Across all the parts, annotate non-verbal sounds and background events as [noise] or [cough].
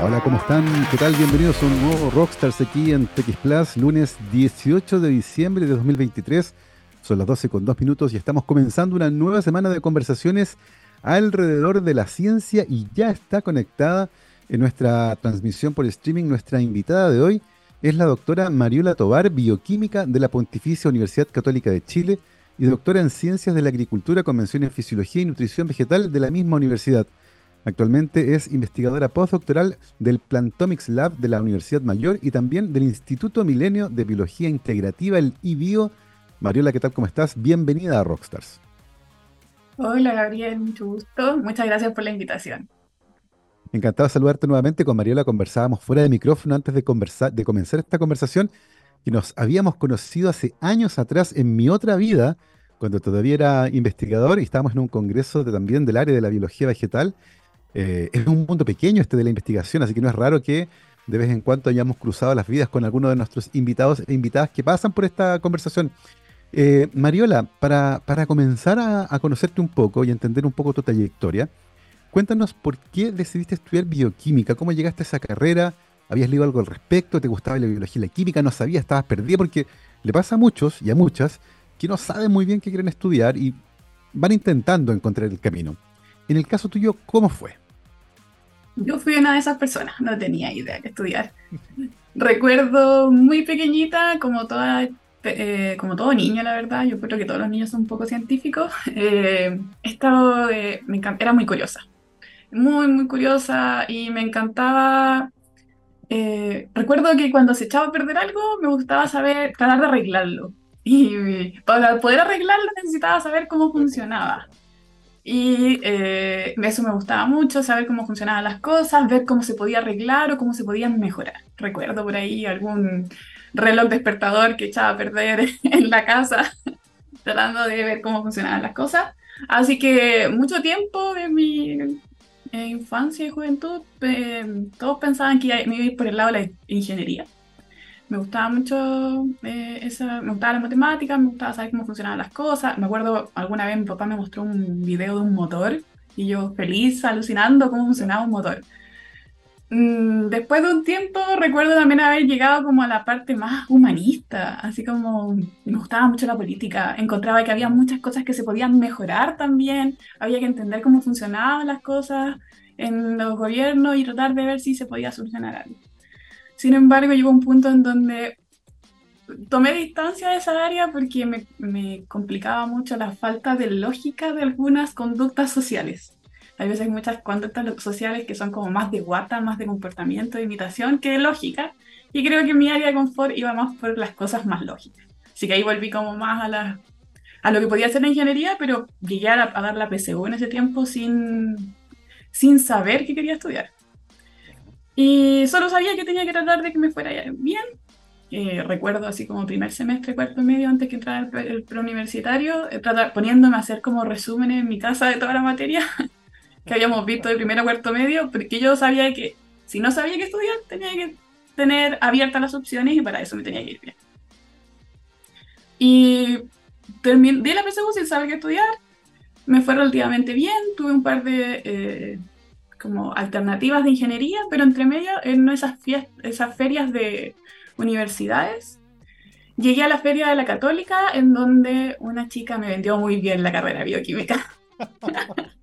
Hola, ¿cómo están? ¿Qué tal? Bienvenidos a un nuevo Rockstars aquí en TX Plus, lunes 18 de diciembre de 2023. Son las 12 con 2 minutos y estamos comenzando una nueva semana de conversaciones alrededor de la ciencia y ya está conectada en nuestra transmisión por streaming. Nuestra invitada de hoy es la doctora Mariola Tobar, bioquímica de la Pontificia Universidad Católica de Chile y doctora en Ciencias de la Agricultura, Convención en Fisiología y Nutrición Vegetal de la misma universidad. Actualmente es investigadora postdoctoral del Plantomics Lab de la Universidad Mayor y también del Instituto Milenio de Biología Integrativa, el IBIO. Mariola, ¿qué tal? ¿Cómo estás? Bienvenida a Rockstars. Hola Gabriel, mucho gusto. Muchas gracias por la invitación. Encantado de saludarte nuevamente. Con Mariola conversábamos fuera de micrófono antes de, conversar, de comenzar esta conversación y nos habíamos conocido hace años atrás en mi otra vida, cuando todavía era investigador y estábamos en un congreso de, también del área de la biología vegetal eh, es un mundo pequeño este de la investigación, así que no es raro que de vez en cuando hayamos cruzado las vidas con algunos de nuestros invitados e invitadas que pasan por esta conversación. Eh, Mariola, para, para comenzar a, conocerte un poco y entender un poco tu trayectoria, cuéntanos por qué decidiste estudiar bioquímica, cómo llegaste a esa carrera, habías leído algo al respecto, te gustaba la biología y la química, no sabías, estabas perdida, porque le pasa a muchos y a muchas que no saben muy bien qué quieren estudiar y van intentando encontrar el camino. En el caso tuyo, ¿cómo fue? Yo fui una de esas personas, no tenía idea de estudiar. Recuerdo muy pequeñita, como toda, eh, como todo niño, la verdad, yo creo que todos los niños son un poco científicos, eh, estaba, me era muy curiosa, muy, muy curiosa y me encantaba. Eh, recuerdo que cuando se echaba a perder algo, me gustaba saber, tratar de arreglarlo. Y para poder arreglarlo necesitaba saber cómo funcionaba. Y eh, eso me gustaba mucho, saber cómo funcionaban las cosas, ver cómo se podía arreglar o cómo se podían mejorar. Recuerdo por ahí algún reloj despertador que echaba a perder [laughs] en la casa, [laughs] tratando de ver cómo funcionaban las cosas. Así que mucho tiempo de mi eh, infancia y juventud, eh, todos pensaban que me iba a ir por el lado de la ingeniería me gustaba mucho eh, esa, me gustaba la matemática, me gustaba saber cómo funcionaban las cosas. Me acuerdo alguna vez mi papá me mostró un video de un motor y yo feliz, alucinando cómo funcionaba un motor. Mm, después de un tiempo recuerdo también haber llegado como a la parte más humanista, así como me gustaba mucho la política, encontraba que había muchas cosas que se podían mejorar también, había que entender cómo funcionaban las cosas en los gobiernos y tratar de ver si se podía solucionar algo. Sin embargo, llegó un punto en donde tomé distancia de esa área porque me, complicaba mucho la falta de lógica de algunas conductas sociales. Hay veces muchas conductas sociales que son como más de guata, más de comportamiento, de imitación que de lógica. Y creo que mi área de confort iba más por las cosas más lógicas. Así que ahí volví como más a, la, a lo que podía hacer la ingeniería, pero llegué a, a dar la PSU en ese tiempo sin, sin saber qué quería estudiar. Y solo sabía que tenía que tratar de que me fuera bien. Eh, recuerdo así como primer semestre, cuarto medio, antes que entrara el, el preuniversitario, eh, poniéndome a hacer como resúmenes en mi casa de toda la materia [laughs] que habíamos visto de primero a cuarto medio, porque yo sabía que si no sabía qué estudiar, tenía que tener abiertas las opciones y para eso me tenía que ir bien. Y terminé, di la PSU sin saber qué estudiar, me fue relativamente bien, tuve un par de... Eh, como alternativas de ingeniería, pero entre medio en esas, esas ferias de universidades. Llegué a la feria de la Católica, en donde una chica me vendió muy bien la carrera de bioquímica. [laughs]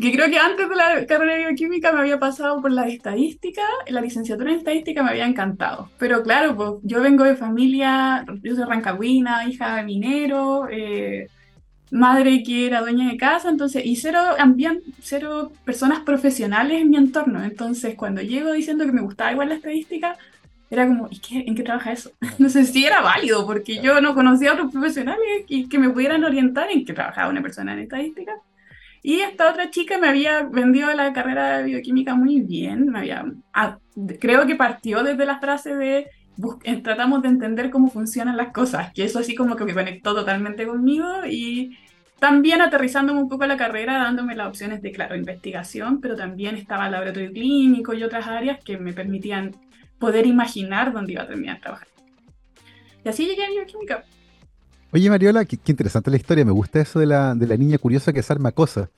que creo que antes de la carrera de bioquímica me había pasado por la estadística, la licenciatura en estadística me había encantado. Pero claro, pues yo vengo de familia, yo soy rancagüina, hija de minero, eh, madre que era dueña de casa, entonces, y cero, cero personas profesionales en mi entorno. Entonces, cuando llego diciendo que me gustaba igual la estadística, era como, ¿y qué, en qué trabaja eso? [laughs] No sé si era válido, porque yo no conocía a otros profesionales y que me pudieran orientar en qué trabajaba una persona en estadística. Y esta otra chica me había vendido la carrera de bioquímica muy bien, me había, ah, creo que partió desde la frase de tratamos de entender cómo funcionan las cosas, que eso así como que me conectó totalmente conmigo y también aterrizándome un poco la carrera, dándome las opciones de, claro, investigación, pero también estaba el laboratorio clínico y otras áreas que me permitían poder imaginar dónde iba a terminar trabajando. Y así llegué a bioquímica. Oye, Mariola, qué, interesante la historia. Me gusta eso de la, de la niña curiosa que se arma cosas.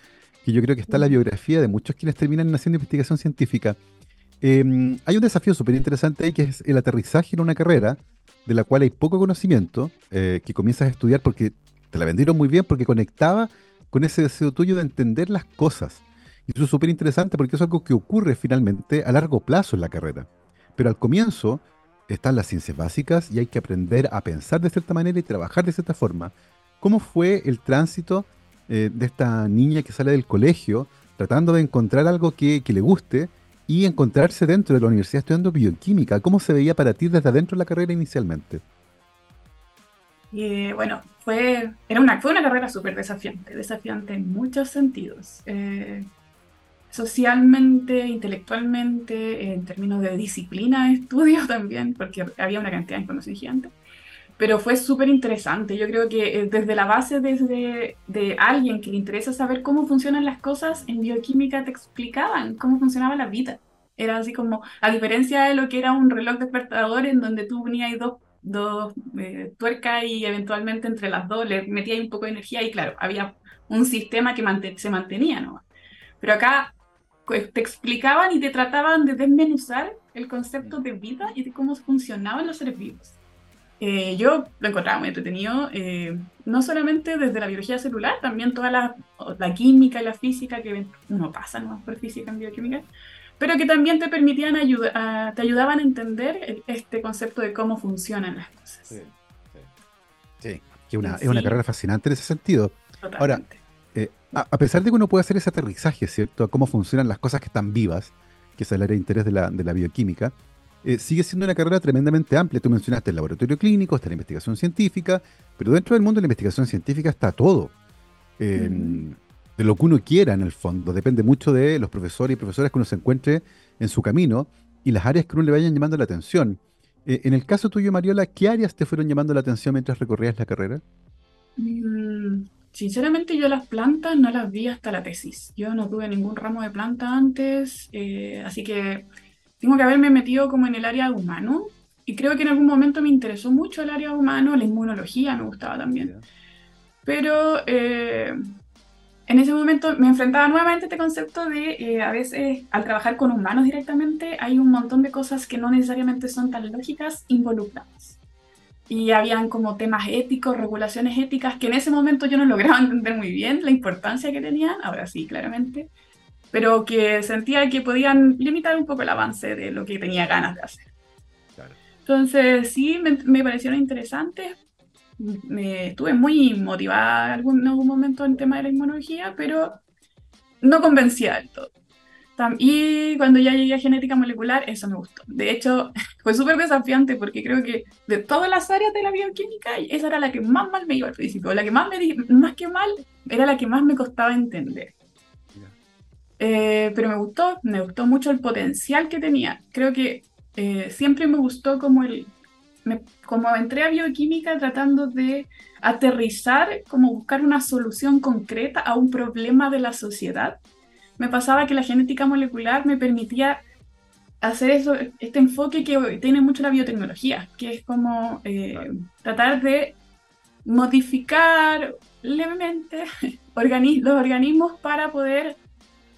que yo creo que está en la biografía de muchos quienes terminan haciendo investigación científica. Em, hay un desafío súper interesante ahí que es el aterrizaje en una carrera de la cual hay poco conocimiento, eh, que comienzas a estudiar porque te la vendieron muy bien, porque conectaba con ese deseo tuyo de entender las cosas. Y eso es súper interesante porque es algo que ocurre finalmente a largo plazo en la carrera. Pero al comienzo están las ciencias básicas y hay que aprender a pensar de cierta manera y trabajar de cierta forma. ¿Cómo fue el tránsito eh, de esta niña que sale del colegio tratando de encontrar algo que, le guste y encontrarse dentro de la universidad estudiando bioquímica? ¿Cómo se veía para ti desde adentro de la carrera inicialmente? Eh, bueno, fue, era una, fue una carrera súper desafiante, desafiante en muchos sentidos. Eh, socialmente, intelectualmente, en términos de disciplina de estudio [laughs] también, porque había una cantidad de información. Pero fue súper interesante. Yo creo que eh, desde la base desde, de alguien que le interesa saber cómo funcionan las cosas, en bioquímica te explicaban cómo funcionaba la vida. Era así como, a diferencia de lo que era un reloj despertador en donde tú ponías dos, dos eh, tuercas y eventualmente entre las dos le metías un poco de energía y claro, había un sistema que se mantenía, ¿no? Pero acá te explicaban y te trataban de desmenuzar el concepto de vida y de cómo funcionaban los seres vivos. Eh, yo lo encontraba muy entretenido, eh, no solamente desde la biología celular, también toda la, la, química y la física que uno pasa ¿no? por física en bioquímica, pero que también te permitían ayudar, te ayudaban a entender este concepto de cómo funcionan las cosas. Sí, sí. sí. Una, es una carrera fascinante en ese sentido. Totalmente. Ahora, eh, a, pesar de que uno puede hacer ese aterrizaje, ¿cierto? A cómo funcionan las cosas que están vivas, que es el área de interés de la, de la bioquímica, eh, sigue siendo una carrera tremendamente amplia. Tú mencionaste el laboratorio clínico, está la investigación científica, pero dentro del mundo de la investigación científica está todo. De lo que uno quiera en el fondo. Depende mucho de los profesores y profesoras que uno se encuentre en su camino y las áreas que uno le vayan llamando la atención. Eh, en el caso tuyo, Mariola, ¿qué áreas te fueron llamando la atención mientras recorrías la carrera? Mm, Sinceramente yo las plantas no las vi hasta la tesis. Yo no tuve ningún ramo de planta antes, eh, así que tengo que haberme metido como en el área humano. Y creo que en algún momento me interesó mucho el área humano, la inmunología me gustaba también. Pero eh, en ese momento me enfrentaba nuevamente a este concepto de eh, a veces al trabajar con humanos directamente hay un montón de cosas que no necesariamente son tan lógicas involucradas y habían como temas éticos, regulaciones éticas, que en ese momento yo no lograba [laughs] entender muy bien la importancia que tenían, ahora sí, claramente, pero que sentía que podían limitar un poco el avance de lo que tenía ganas de hacer. Entonces, sí, me, me, parecieron interesantes. Me, estuve muy motivada en algún, en algún momento en el tema de la inmunología, pero no convencía del todo. Y cuando ya llegué a genética molecular, eso me gustó. De hecho, [laughs] fue súper desafiante porque creo que de todas las áreas de la bioquímica, esa era la que más mal me iba al principio. La que más me más que mal, era la que más me costaba entender. Eh, pero me gustó, me gustó mucho el potencial que tenía. Creo que eh, siempre me gustó como el... como entré a bioquímica tratando de aterrizar, como buscar una solución concreta a un problema de la sociedad me pasaba que la genética molecular me permitía hacer eso, este enfoque que tiene mucho la biotecnología, que es como eh, tratar de modificar levemente [laughs] los organismos para poder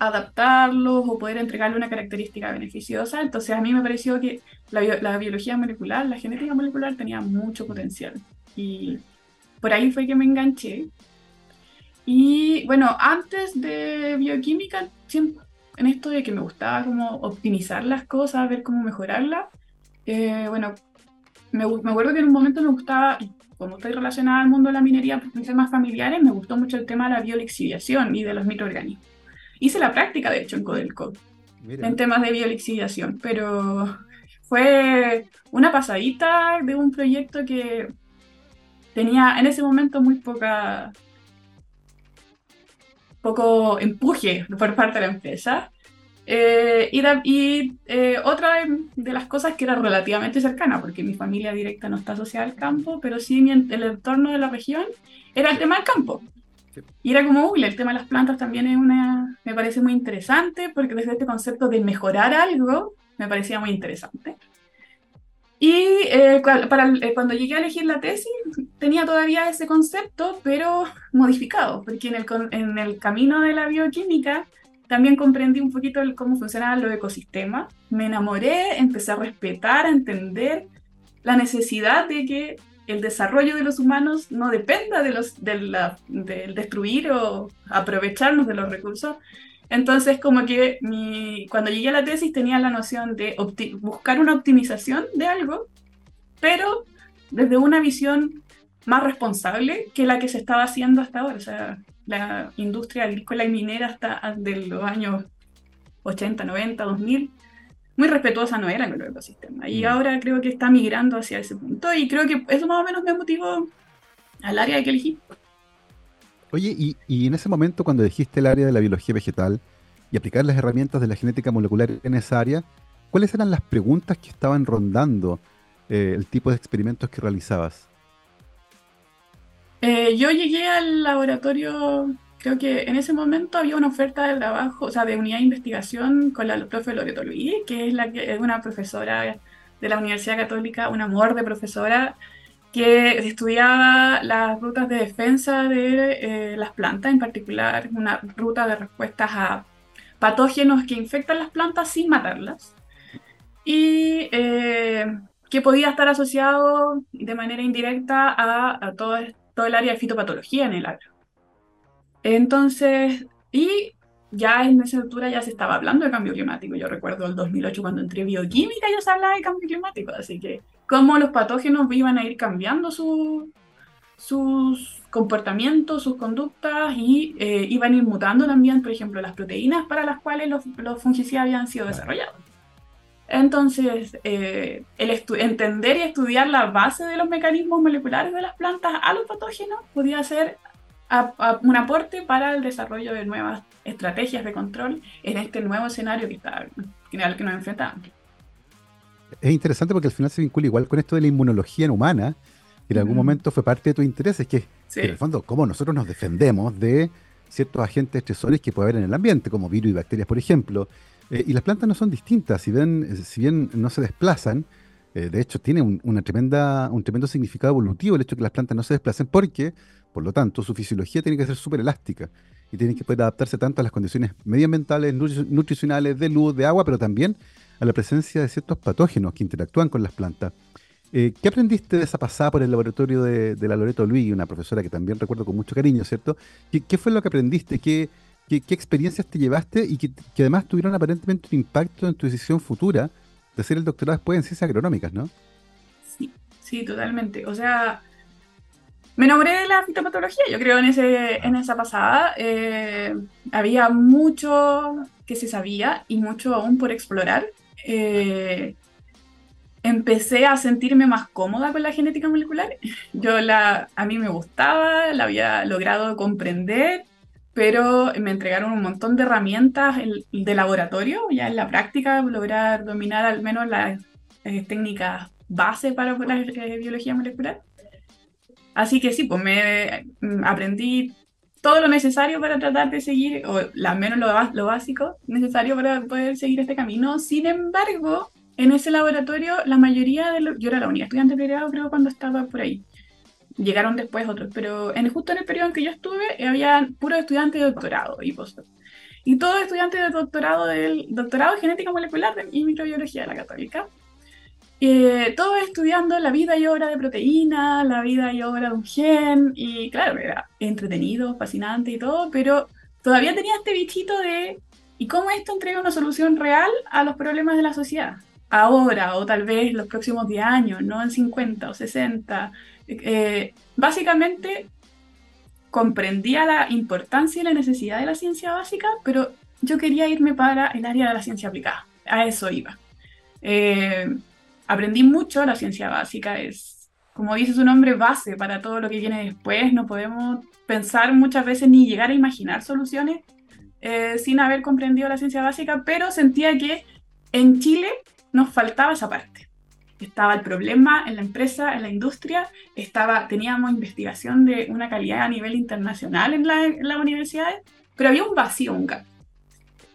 adaptarlos o poder entregarle una característica beneficiosa. Entonces a mí me pareció que la, biología molecular, la genética molecular tenía mucho potencial. Y por ahí fue que me enganché. Y bueno, antes de bioquímica, en esto de que me gustaba como optimizar las cosas, ver cómo mejorarlas, eh, bueno, me, acuerdo que en un momento me gustaba, como estoy relacionada al mundo de la minería en temas familiares, me gustó mucho el tema de la biolixiviación y de los microorganismos. Hice la práctica, de hecho, en Codelco, en temas de biolixiviación, pero fue una pasadita de un proyecto que tenía en ese momento muy poca poco empuje por parte de la empresa. Eh, y, y eh, otra de las cosas que era relativamente cercana, porque mi familia directa no está asociada al campo, pero sí el entorno de la región era el tema del campo. Y era como, uy, el tema de las plantas también es una, me parece muy interesante, porque desde este concepto de mejorar algo, me parecía muy interesante. Y eh, para, eh, cuando llegué a elegir la tesis, tenía todavía ese concepto, pero modificado, porque en el, en el camino de la bioquímica también comprendí un poquito cómo funcionaban los ecosistemas. Me enamoré, empecé a respetar, a entender la necesidad de que el desarrollo de los humanos no dependa de los, de del destruir o aprovecharnos de los recursos. Entonces, como que mi, cuando llegué a la tesis tenía la noción de buscar una optimización de algo, pero desde una visión más responsable que la que se estaba haciendo hasta ahora. O sea, la industria agrícola y minera hasta de los años 80, 90, 2000 muy respetuosa no era con el ecosistema. Y mm. ahora creo que está migrando hacia ese punto y creo que eso más o menos me motivó al área que elegí. Oye, y, y, en ese momento cuando elegiste el área de la biología vegetal y aplicar las herramientas de la genética molecular en esa área, ¿cuáles eran las preguntas que estaban rondando eh, el tipo de experimentos que realizabas? Eh, yo llegué al laboratorio creo que en ese momento había una oferta de trabajo, o sea, de unidad de investigación con la profe Loreto Luis, que es, la que, es una profesora de la Universidad Católica, un amor de profesora, que estudiaba las rutas de defensa de eh, las plantas, en particular una ruta de respuestas a patógenos que infectan las plantas sin matarlas, y eh, que podía estar asociado de manera indirecta a, todo, todo el área de fitopatología en el agro. Entonces, y ya en esa altura ya se estaba hablando de cambio climático. Yo recuerdo el 2008 cuando entré bioquímica ya se hablaba de cambio climático, así que cómo los patógenos iban a ir cambiando sus comportamientos, sus conductas y eh, iban a ir mutando también, por ejemplo, las proteínas para las cuales los, los fungicidas habían sido desarrollados. Entonces, eh, el entender y estudiar la base de los mecanismos moleculares de las plantas a los patógenos podía ser un aporte para el desarrollo de nuevas estrategias de control en este nuevo escenario que está, al que nos enfrentamos. Es interesante porque al final se vincula igual con esto de la inmunología en humana, que en algún momento fue parte de tu interés, es que, en el fondo, cómo nosotros nos defendemos de ciertos agentes estresores que puede haber en el ambiente, como virus y bacterias, por ejemplo. Eh, y las plantas no son distintas, si bien, eh, si bien no se desplazan, eh, de hecho tiene un, una tremenda, un tremendo significado evolutivo el hecho de que las plantas no se desplacen porque por lo tanto, su fisiología tiene que ser súper elástica y tiene que poder adaptarse tanto a las condiciones medioambientales, nutricionales, de luz, de agua, pero también a la presencia de ciertos patógenos que interactúan con las plantas. Eh, ¿Qué aprendiste de esa pasada por el laboratorio de, la Loreto Luis, una profesora que también recuerdo con mucho cariño, ¿cierto? ¿Qué, fue lo que aprendiste? ¿Qué, experiencias te llevaste y que, que, además tuvieron aparentemente un impacto en tu decisión futura de hacer el doctorado después en ciencias agronómicas, ¿no? Sí, sí, totalmente. O sea, me enamoré de la fitopatología, yo creo, en, ese, en esa pasada. Eh, había mucho que se sabía y mucho aún por explorar. Eh, empecé a sentirme más cómoda con la genética molecular. Yo la, a mí me gustaba, la había logrado comprender, pero me entregaron un montón de herramientas de laboratorio, ya en la práctica, lograr dominar al menos las eh, técnicas base para la biología molecular. Así que sí, pues me mm, aprendí todo lo necesario para tratar de seguir, o al menos lo, básico necesario para poder seguir este camino. Sin embargo, en ese laboratorio, la mayoría de los... Yo era la única estudiante creo, cuando estaba por ahí. Llegaron después otros, pero en, justo en el periodo en que yo estuve, había puros estudiantes de doctorado y postdoc. Y todos estudiantes de doctorado del doctorado de genética molecular y microbiología de la Católica. Eh, todo estudiando la vida y obra de proteína, la vida y obra de un gen, y claro, era entretenido, fascinante y todo, pero todavía tenía este bichito de, ¿y cómo esto entrega una solución real a los problemas de la sociedad? Ahora, o tal vez los próximos 10 años, no en 50 o 60. Eh, básicamente, comprendía la importancia y la necesidad de la ciencia básica, pero yo quería irme para el área de la ciencia aplicada. A eso iba. Eh, aprendí mucho, la ciencia básica es, como dice su nombre, base para todo lo que viene después. No podemos pensar muchas veces ni llegar a imaginar soluciones eh, sin haber comprendido la ciencia básica, pero sentía que en Chile nos faltaba esa parte. Estaba el problema en la empresa, en la industria, estaba, teníamos investigación de una calidad a nivel internacional en, las universidades, pero había un vacío, un gap,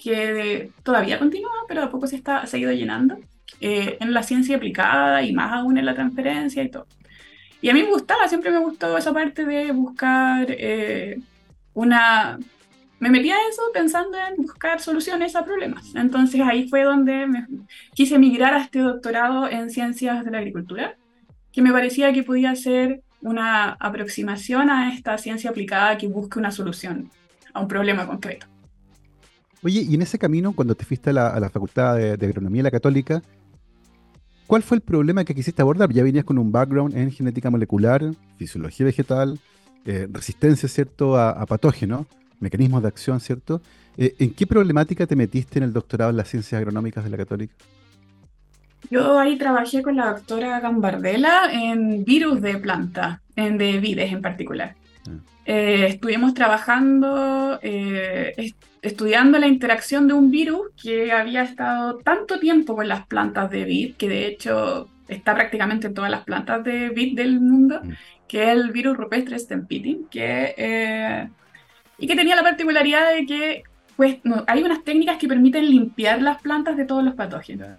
que todavía continúa, pero a poco se, está, se ha ido llenando eh, en la ciencia aplicada y más aún en la transferencia y todo. Y a mí me gustaba, siempre me gustó esa parte de buscar eh, una... Me metía a eso pensando en buscar soluciones a problemas. Entonces ahí fue donde me quise migrar a este doctorado en ciencias de la agricultura, que me parecía que podía ser una aproximación a esta ciencia aplicada que busque una solución a un problema concreto. Oye, y en ese camino, cuando te fuiste a la, Facultad de, Agronomía de la Católica, ¿cuál fue el problema que quisiste abordar? Ya venías con un background en genética molecular, fisiología vegetal, eh, resistencia, ¿cierto?, a, patógenos, mecanismos de acción, ¿cierto? Eh, ¿En qué problemática te metiste en el doctorado en las ciencias agronómicas de la Católica? Yo ahí trabajé con la doctora Gambardella en virus de planta, en de vides en particular. Ah. Eh, estuvimos trabajando, eh, estudiando la interacción de un virus que había estado tanto tiempo con las plantas de vid, que de hecho está prácticamente en todas las plantas de vid del mundo, mm. que es el virus rupestre stempitin, que, eh, y que tenía la particularidad de que pues, hay unas técnicas que permiten limpiar las plantas de todos los patógenos.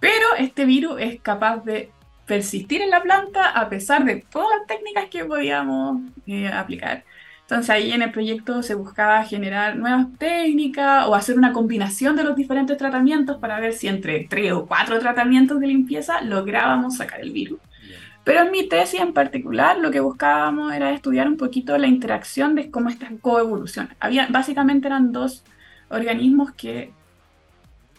Pero este virus es capaz de persistir en la planta a pesar de todas las técnicas que podíamos eh, aplicar. Entonces ahí en el proyecto se buscaba generar nuevas técnicas o hacer una combinación de los diferentes tratamientos para ver si entre tres o cuatro tratamientos de limpieza lográbamos sacar el virus. Pero en mi tesis en particular lo que buscábamos era estudiar un poquito la interacción de cómo estas coevolucionan. Había, básicamente eran dos organismos que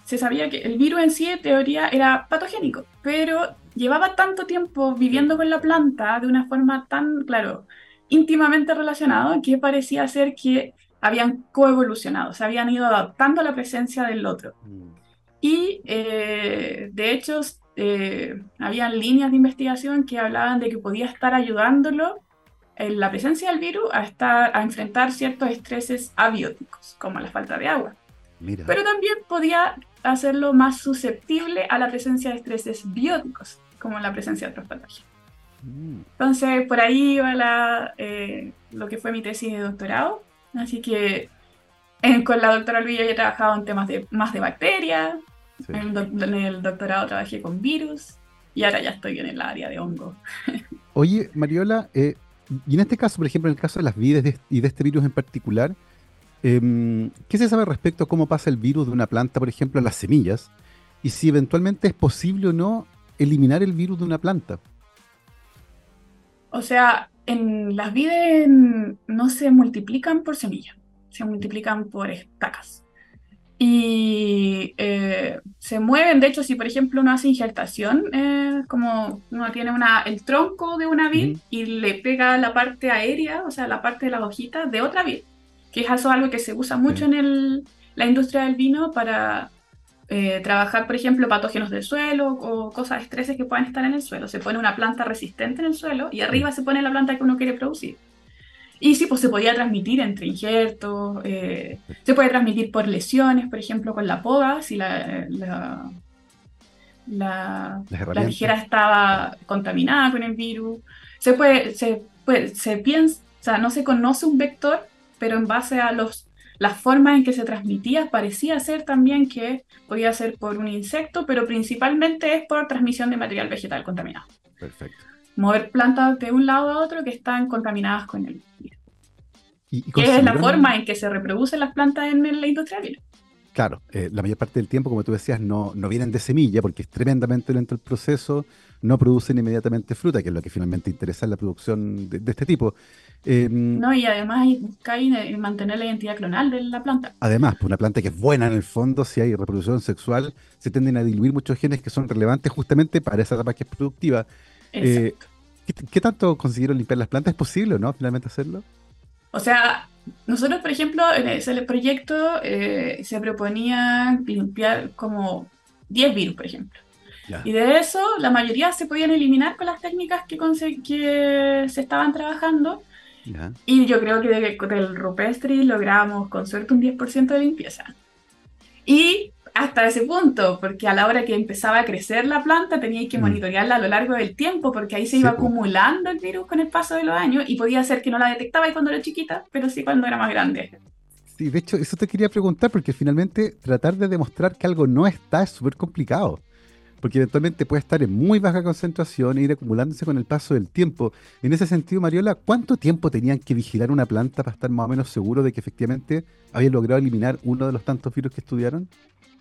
se sabía que el virus en sí, en teoría, era patogénico, pero llevaba tanto tiempo viviendo con la planta de una forma tan, claro, íntimamente relacionado que parecía ser que habían coevolucionado, se habían ido adaptando a la presencia del otro. Mm. Y eh, de hecho, eh, habían líneas de investigación que hablaban de que podía estar ayudándolo en la presencia del virus a, estar, a enfrentar ciertos estreses abióticos, como la falta de agua. Pero también podía hacerlo más susceptible a la presencia de estreses bióticos, como la presencia de otros patógenos. Entonces, por ahí va la, eh, lo que fue mi tesis de doctorado. Así que con la doctora Luis yo he trabajado en temas de, más de bacterias. En, el doctorado trabajé con virus. Y ahora ya estoy en el área de hongo. [laughs] Oye, Mariola, eh, y en este caso, por ejemplo, en el caso de las vides y de este virus en particular, Em, ¿Qué se sabe respecto a cómo pasa el virus de una planta, por ejemplo, a las semillas? Y si eventualmente es posible o no eliminar el virus de una planta. O sea, en las vides no se multiplican por semillas, se multiplican por estacas. Y eh, se mueven, de hecho, si por ejemplo uno hace injertación, eh, como uno tiene una, el tronco de una vid y le pega la parte aérea, o sea, la parte de las hojitas de otra vid que es algo que se usa mucho en el, la industria del vino para eh, trabajar, por ejemplo, patógenos del suelo o cosas, estreses que puedan estar en el suelo. Se pone una planta resistente en el suelo y arriba se pone la planta que uno quiere producir. Y sí, pues se podía transmitir entre injertos, eh, se puede transmitir por lesiones, por ejemplo, con la poda, si la, la, la, la tijera estaba contaminada con el virus. Se puede, se, puede, se piensa, o sea, no se conoce un vector pero en base a los, las formas en que se transmitía, parecía ser también que podía ser por un insecto, pero principalmente es por transmisión de material vegetal contaminado. Perfecto. Mover plantas de un lado a otro que están contaminadas con el virus. ¿Y, es la forma en que se reproducen las plantas en la industria Claro, eh, la mayor parte del tiempo, como tú decías, no, no vienen de semilla porque es tremendamente lento el proceso, no producen inmediatamente fruta, que es lo que finalmente interesa en la producción de, este tipo. Em, no, y además hay mantener la identidad clonal de la planta. Además, pues una planta que es buena en el fondo, si hay reproducción sexual, se tienden a diluir muchos genes que son relevantes justamente para esa etapa que es productiva. Eh, ¿qué, tanto consiguieron limpiar las plantas? ¿Es posible o no finalmente hacerlo? O sea, nosotros, por ejemplo, en ese proyecto eh, se proponía limpiar como 10 virus, por ejemplo. Y de eso, la mayoría se podían eliminar con las técnicas que, que se estaban trabajando. Y yo creo que del rupestri logramos con suerte un 10% de limpieza. Y hasta ese punto, porque a la hora que empezaba a crecer la planta teníais que mm. monitorearla a lo largo del tiempo, porque ahí se iba acumulando el virus con el paso de los años y podía ser que no la detectaba cuando era chiquita, pero sí cuando era más grande. Sí, de hecho, eso te quería preguntar, porque finalmente tratar de demostrar que algo no está es súper complicado porque eventualmente puede estar en muy baja concentración e ir acumulándose con el paso del tiempo. En ese sentido, Mariola, ¿cuánto tiempo tenían que vigilar una planta para estar más o menos seguro de que efectivamente habían logrado eliminar uno de los tantos virus que estudiaron?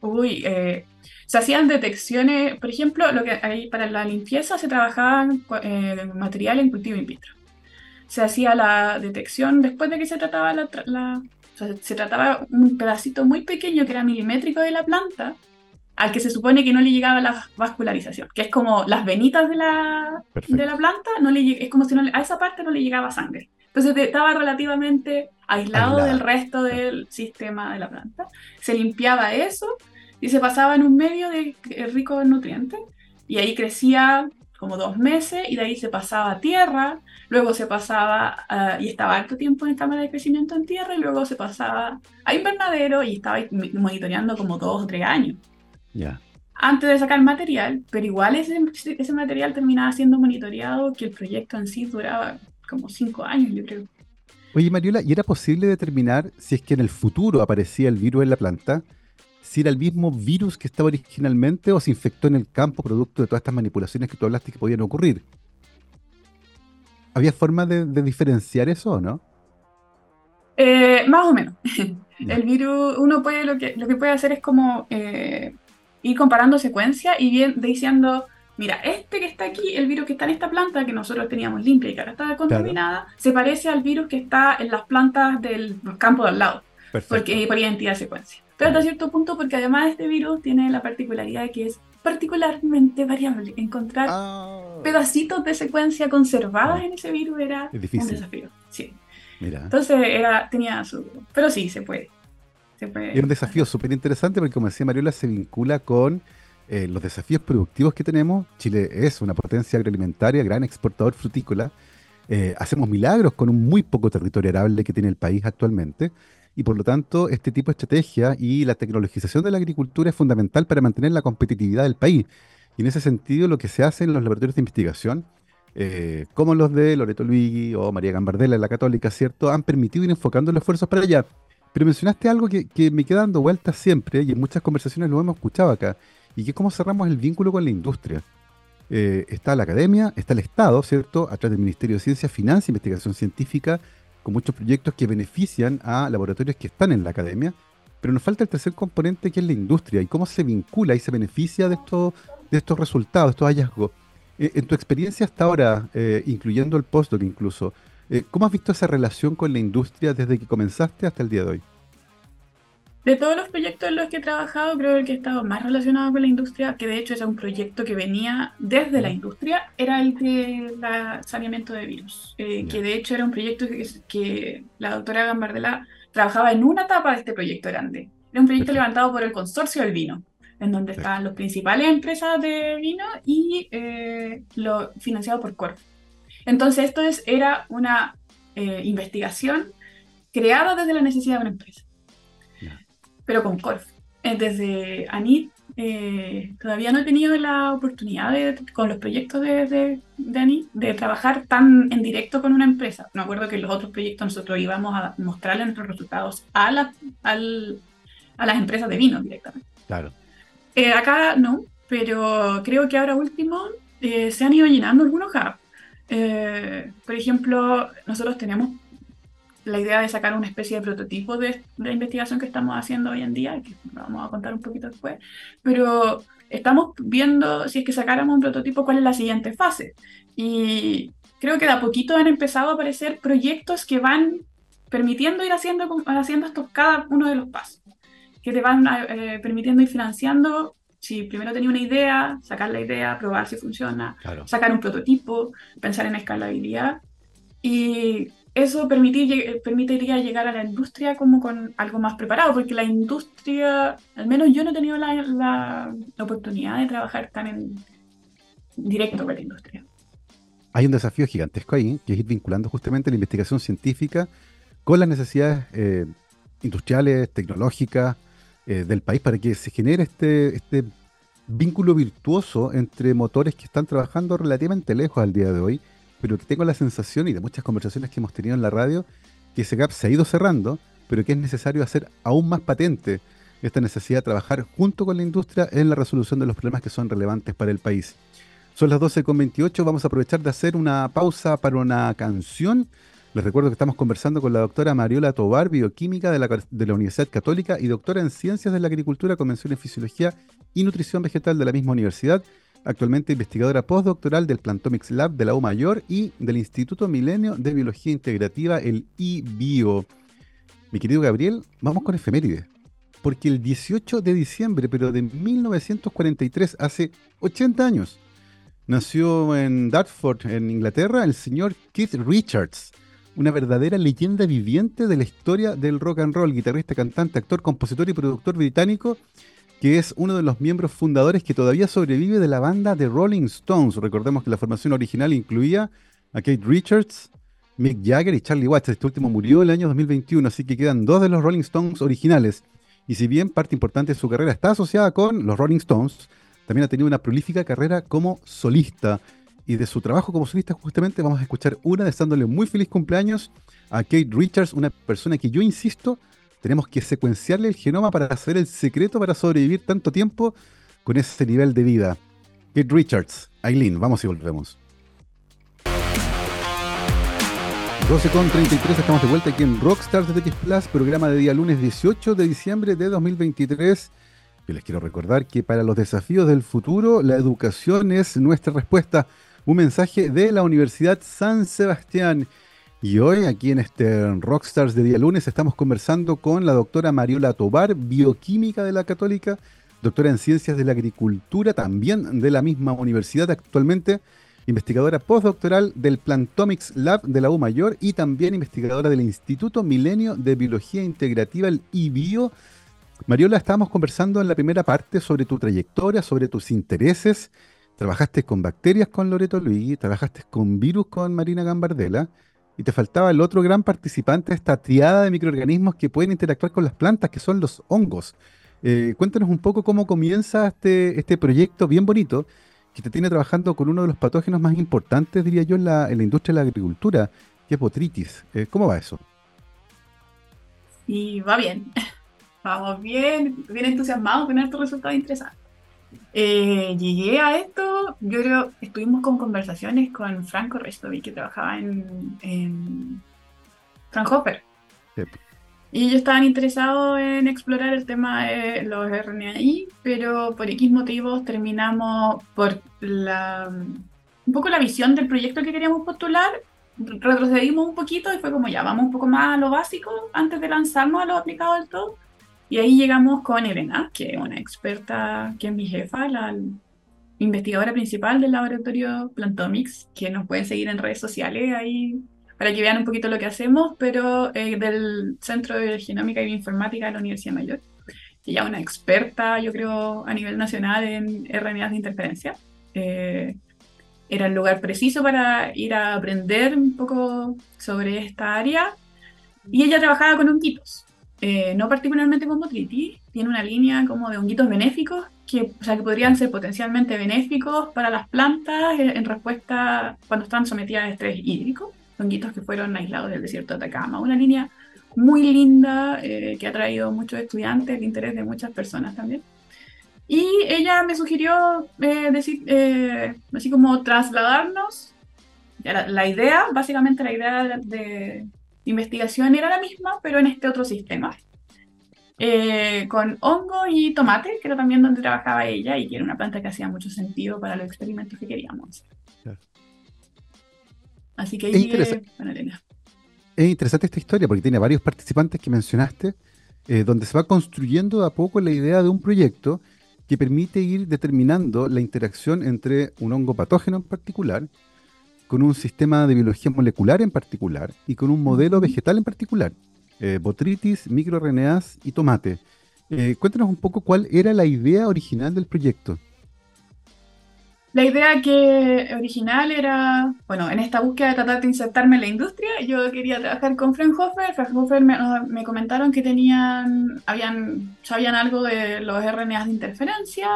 Uy, eh, se hacían detecciones, por ejemplo, lo que hay para la limpieza se trabajaba eh, material en cultivo in vitro. Se hacía la detección después de que se trataba la, se trataba un pedacito muy pequeño que era milimétrico de la planta, al que se supone que no le llegaba la vascularización, que es como las venitas de la, de la planta, no le, es como si a esa parte no le llegaba sangre. Entonces estaba relativamente aislado del resto del sistema de la planta. Se limpiaba eso y se pasaba en un medio de, eh, rico en nutrientes y ahí crecía como dos meses y de ahí se pasaba a tierra, luego se pasaba ah, y estaba harto tiempo en cámara de crecimiento en tierra y luego se pasaba a invernadero y estaba monitoreando como dos o tres años. Antes de sacar material, pero igual ese, ese material terminaba siendo monitoreado, que el proyecto en sí duraba como cinco años, yo creo. Oye, Mariola, ¿y era posible determinar si es que en el futuro aparecía el virus en la planta? si era el mismo virus que estaba originalmente o se infectó en el campo producto de todas estas manipulaciones que tú hablaste que podían ocurrir. ¿Había forma de, diferenciar eso o no? Eh, más o menos. [laughs] el virus, uno puede, lo que, lo que puede hacer es como eh, ir comparando secuencias y bien diciendo, mira, este que está aquí, el virus que está en esta planta, que nosotros teníamos limpia y que ahora está contaminada, se parece al virus que está en las plantas del campo de al lado. Porque por identidad secuencia. Pero hasta cierto punto, porque además este virus tiene la particularidad de que es particularmente variable. Encontrar ah. pedacitos de secuencia conservadas en ese virus era un desafío. Sí. Entonces era, tenía su... Pero sí, se puede. Puede. Es un desafío súper interesante porque, como decía Mariola, se vincula con eh, los desafíos productivos que tenemos. Chile es una potencia agroalimentaria, gran exportador frutícola. Eh, hacemos milagros con un muy poco territorio arable que tiene el país actualmente y por lo tanto este tipo de estrategia y la tecnologización de la agricultura es fundamental para mantener la competitividad del país. Y en ese sentido lo que se hace en los laboratorios de investigación, eh, como los de Loreto Luigi o María Gambardella en la Católica, ¿cierto?, han permitido ir enfocando los esfuerzos para allá. Pero mencionaste algo que, me queda dando vueltas siempre y en muchas conversaciones lo hemos escuchado acá, y que es cómo cerramos el vínculo con la industria. Eh, está la academia, está el Estado, ¿cierto?, a través del Ministerio de Ciencia, Finanza, Investigación Científica, con muchos proyectos que benefician a laboratorios que están en la academia, pero nos falta el tercer componente que es la industria y cómo se vincula y se beneficia de estos, de estos resultados, de estos hallazgos. Eh, en tu experiencia hasta ahora, eh, incluyendo el postdoc incluso, eh, ¿cómo has visto esa relación con la industria desde que comenzaste hasta el día de hoy? De todos los proyectos en los que he trabajado, creo que el que he estado más relacionado con la industria, que de hecho es un proyecto que venía desde la industria, era el de saneamiento de virus, eh, que de hecho era un proyecto que, la doctora Gambardella trabajaba en una etapa de este proyecto grande. Era un proyecto levantado por el consorcio del vino, en donde estaban las principales empresas de vino y eh, lo financiado por Corf. Entonces esto es, era una eh, investigación creada desde la necesidad de una empresa pero con Corf. Eh, desde ANIT eh, todavía no he tenido la oportunidad de, con los proyectos de, de, de, ANIT de trabajar tan en directo con una empresa. Me acuerdo que en los otros proyectos nosotros íbamos a mostrarle nuestros resultados a, la, al, a las empresas de vino directamente. Claro. Eh, acá no, pero creo que ahora último se han ido llenando algunos hubs. Por ejemplo, nosotros tenemos la idea de sacar una especie de prototipo de, la investigación que estamos haciendo hoy en día, que vamos a contar un poquito después, pero estamos viendo si es que sacáramos un prototipo, cuál es la siguiente fase. Y creo que de a poquito han empezado a aparecer proyectos que van permitiendo ir haciendo, haciendo esto cada uno de los pasos, que te van eh, permitiendo ir financiando. Si primero tenía una idea, sacar la idea, probar si funciona, sacar un prototipo, pensar en escalabilidad. Y eso permitir, permitiría llegar a la industria como con algo más preparado, porque la industria, al menos yo no he tenido la, la, oportunidad de trabajar tan en directo con la industria. Hay un desafío gigantesco ahí, que es ir vinculando justamente la investigación científica con las necesidades eh, industriales, tecnológicas eh, del país, para que se genere este, este vínculo virtuoso entre motores que están trabajando relativamente lejos al día de hoy pero que tengo la sensación, y de muchas conversaciones que hemos tenido en la radio, que ese gap se ha ido cerrando, pero que es necesario hacer aún más patente esta necesidad de trabajar junto con la industria en la resolución de los problemas que son relevantes para el país. Son las 12.28, vamos a aprovechar de hacer una pausa para una canción. Les recuerdo que estamos conversando con la doctora Mariola Tobar, bioquímica de la, Universidad Católica y doctora en Ciencias de la Agricultura, Convención en Fisiología y Nutrición Vegetal de la misma universidad actualmente investigadora postdoctoral del Plantomics Lab de la U Mayor y del Instituto Milenio de Biología Integrativa, el IBio. Mi querido Gabriel, vamos con efeméride. Porque el 18 de diciembre, pero de 1943, hace 80 años, nació en Dartford, en Inglaterra, el señor Keith Richards, una verdadera leyenda viviente de la historia del rock and roll, guitarrista, cantante, actor, compositor y productor británico que es uno de los miembros fundadores que todavía sobrevive de la banda de Rolling Stones. Recordemos que la formación original incluía a Kate Richards, Mick Jagger y Charlie Watts. Este último murió el año 2021, así que quedan dos de los Rolling Stones originales. Y si bien parte importante de su carrera está asociada con los Rolling Stones, también ha tenido una prolífica carrera como solista. Y de su trabajo como solista justamente vamos a escuchar una deseándole muy feliz cumpleaños a Kate Richards, una persona que yo insisto tenemos que secuenciarle el genoma para saber el secreto para sobrevivir tanto tiempo con ese nivel de vida. Kate Richards, Aileen, vamos y volvemos. 12.33, estamos de vuelta aquí en Rockstars de TX Plus, programa de día lunes 18 de diciembre de 2023. Yo les quiero recordar que para los desafíos del futuro, la educación es nuestra respuesta. Un mensaje de la Universidad San Sebastián. Y hoy, aquí en este Rockstars de día lunes, estamos conversando con la doctora Mariola Tobar, bioquímica de la Católica, doctora en Ciencias de la Agricultura, también de la misma universidad actualmente, investigadora postdoctoral del Plantomics Lab de la U Mayor y también investigadora del Instituto Milenio de Biología Integrativa, el IBIO. Mariola, estábamos conversando en la primera parte sobre tu trayectoria, sobre tus intereses. Trabajaste con bacterias con Loreto Luigi, trabajaste con virus con Marina Gambardella y te faltaba el otro gran participante de esta triada de microorganismos que pueden interactuar con las plantas, que son los hongos. Eh, cuéntanos un poco cómo comienza este, este proyecto bien bonito que te tiene trabajando con uno de los patógenos más importantes, diría yo, en la, en la industria de la agricultura, que es botritis. Eh, ¿Cómo va eso? Y va bien. [laughs] Vamos bien, bien entusiasmados con estos resultados interesantes. Eh, llegué a esto, yo creo, estuvimos con conversaciones con Franco Restovic, que trabajaba en, en Fraunhofer. Y ellos estaban interesados en explorar el tema de los RNAi, pero por X motivos terminamos por la, un poco la visión del proyecto que queríamos postular. Retrocedimos un poquito y fue como ya, vamos un poco más a lo básico antes de lanzarnos a lo aplicado del todo. Y ahí llegamos con Elena, que es una experta, que es mi jefa, la investigadora principal del laboratorio Plantomics, que nos pueden seguir en redes sociales ahí para que vean un poquito lo que hacemos, pero eh, del Centro de Genómica y Bioinformática de la Universidad Mayor. Ella es una experta, yo creo, a nivel nacional en RNAs de interferencia. Eh, era el lugar preciso para ir a aprender un poco sobre esta área. Y ella trabajaba con honguitos. Eh, no particularmente con botritis, tiene una línea como de honguitos benéficos, que, o sea, que podrían ser potencialmente benéficos para las plantas en, respuesta cuando están sometidas a estrés hídrico, honguitos que fueron aislados del desierto de Atacama. Una línea muy linda eh, que ha traído muchos estudiantes, el interés de muchas personas también. Y ella me sugirió eh, decir, así como trasladarnos. La, la, idea, básicamente la idea de, investigación era la misma, pero en este otro sistema. Eh, con hongo y tomate, que era también donde trabajaba ella y que era una planta que hacía mucho sentido para los experimentos que queríamos. Así que ahí es, es interesante esta historia porque tiene varios participantes que mencionaste, eh, donde se va construyendo de a poco la idea de un proyecto que permite ir determinando la interacción entre un hongo patógeno en particular con un sistema de biología molecular en particular y con un modelo vegetal en particular, eh, botritis, microRNAs y tomate. Eh, cuéntanos un poco cuál era la idea original del proyecto. La idea que original era, bueno, en esta búsqueda de tratar de insertarme en la industria, yo quería trabajar con Fraunhofer. Fraunhofer me, me comentaron que tenían, habían, sabían algo de los RNAs de interferencia,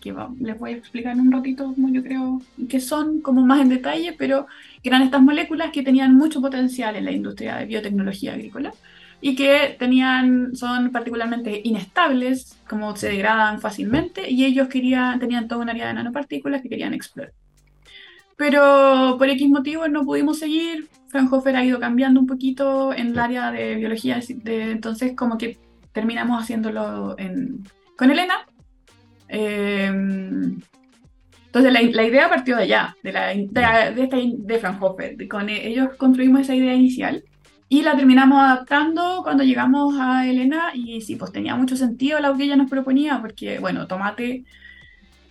que les voy a explicar en un ratito, como yo creo que son, como más en detalle, pero que eran estas moléculas que tenían mucho potencial en la industria de biotecnología agrícola. y que tenían, son particularmente inestables, como se degradan fácilmente, y ellos querían, tenían toda un área de nanopartículas que querían explorar. Pero por X motivos no pudimos seguir. Fraunhofer ha ido cambiando un poquito en el área de biología, de, entonces como que terminamos haciéndolo con Elena. Eh, entonces la, la, idea partió de allá, de, la, de, de, Fraunhofer. Con ellos construimos esa idea inicial y la terminamos adaptando cuando llegamos a Elena y sí, pues tenía mucho sentido lo que ella nos proponía, porque bueno, tomate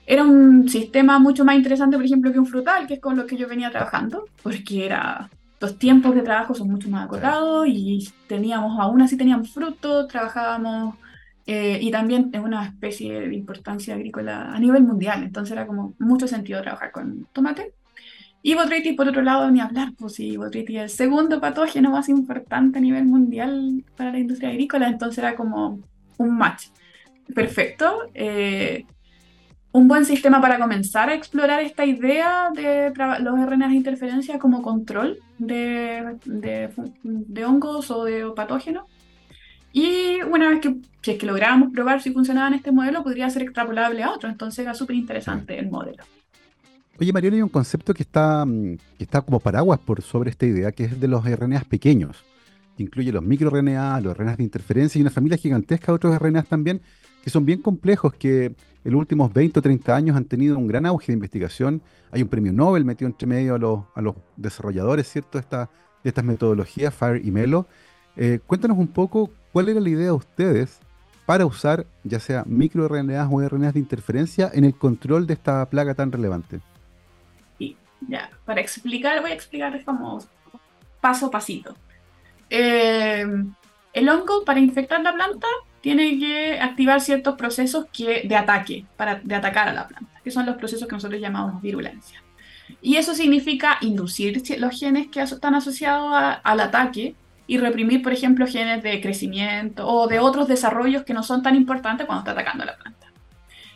era un sistema mucho más interesante, por ejemplo, que un frutal, que es con lo que yo venía trabajando, porque era los tiempos de trabajo son mucho más acotados y teníamos, aún así teníamos fruto, trabajábamos eh, y también es una especie de importancia agrícola a nivel mundial, entonces era como mucho sentido trabajar con tomate. Y botrytis, por otro lado, ni hablar, pues sí, botrytis es el segundo patógeno más importante a nivel mundial para la industria agrícola, entonces era como un match perfecto. Eh, un buen sistema para comenzar a explorar esta idea de los RNAs de interferencia como control de, de, hongos o de patógenos. Y una vez que, si es que lográbamos probar si funcionaba en este modelo, podría ser extrapolable a otro. Entonces era súper interesante el modelo. Oye, Mariano, hay un concepto que está, mm, que está como paraguas por sobre esta idea, que es de los RNAs pequeños. Incluye los microRNA, los RNAs de interferencia y una familia gigantesca de otros RNAs también, que son bien complejos, que en los últimos 20 o 30 años han tenido un gran auge de investigación. Hay un premio Nobel metido entre medio a los, a los desarrolladores, ¿cierto?, de, esta, de estas metodologías, FIRE y MELO. Eh, cuéntanos un poco cuál era la idea de ustedes para usar ya sea microRNAs o RNAs de interferencia en el control de esta plaga tan relevante. Ya, para explicar, voy a explicar como paso a pasito. Eh, el hongo, para infectar la planta, tiene que activar ciertos procesos que, de ataque, para, de atacar a la planta, que son los procesos que nosotros llamamos virulencia. Y eso significa inducir los genes que están asociados al ataque y reprimir, por ejemplo, genes de crecimiento o de otros desarrollos que no son tan importantes cuando está atacando a la planta.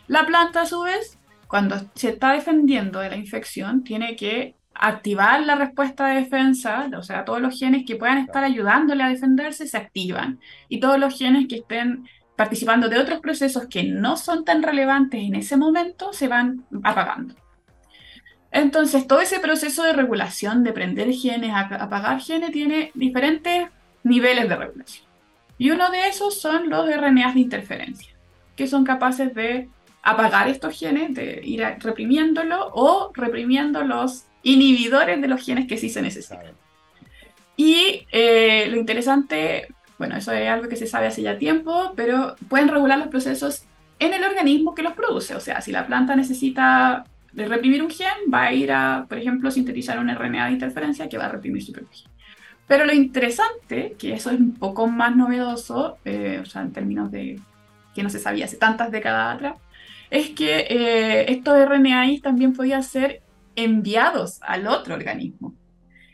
La planta, a su vez, cuando se está defendiendo de la infección, tiene que activar la respuesta de defensa, o sea, todos los genes que puedan estar ayudándole a defenderse se activan y todos los genes que estén participando de otros procesos que no son tan relevantes en ese momento se van apagando. Entonces, todo ese proceso de regulación, de prender genes, apagar genes, tiene diferentes niveles de regulación. Y uno de esos son los RNAs de interferencia, que son capaces de apagar estos genes, de ir reprimiéndolo o reprimiendo los inhibidores de los genes que sí se necesitan. Y eh, lo interesante, bueno, eso es algo que se sabe hace ya tiempo, pero pueden regular los procesos en el organismo que los produce. O sea, si la planta necesita reprimir un gen, va a ir a, por ejemplo, sintetizar un RNA de interferencia que va a reprimir su propio gen. Pero lo interesante, que eso es un poco más novedoso, eh, o sea, en términos de que no se sabía hace tantas décadas atrás, es que eh, estos RNAs también podían ser enviados al otro organismo.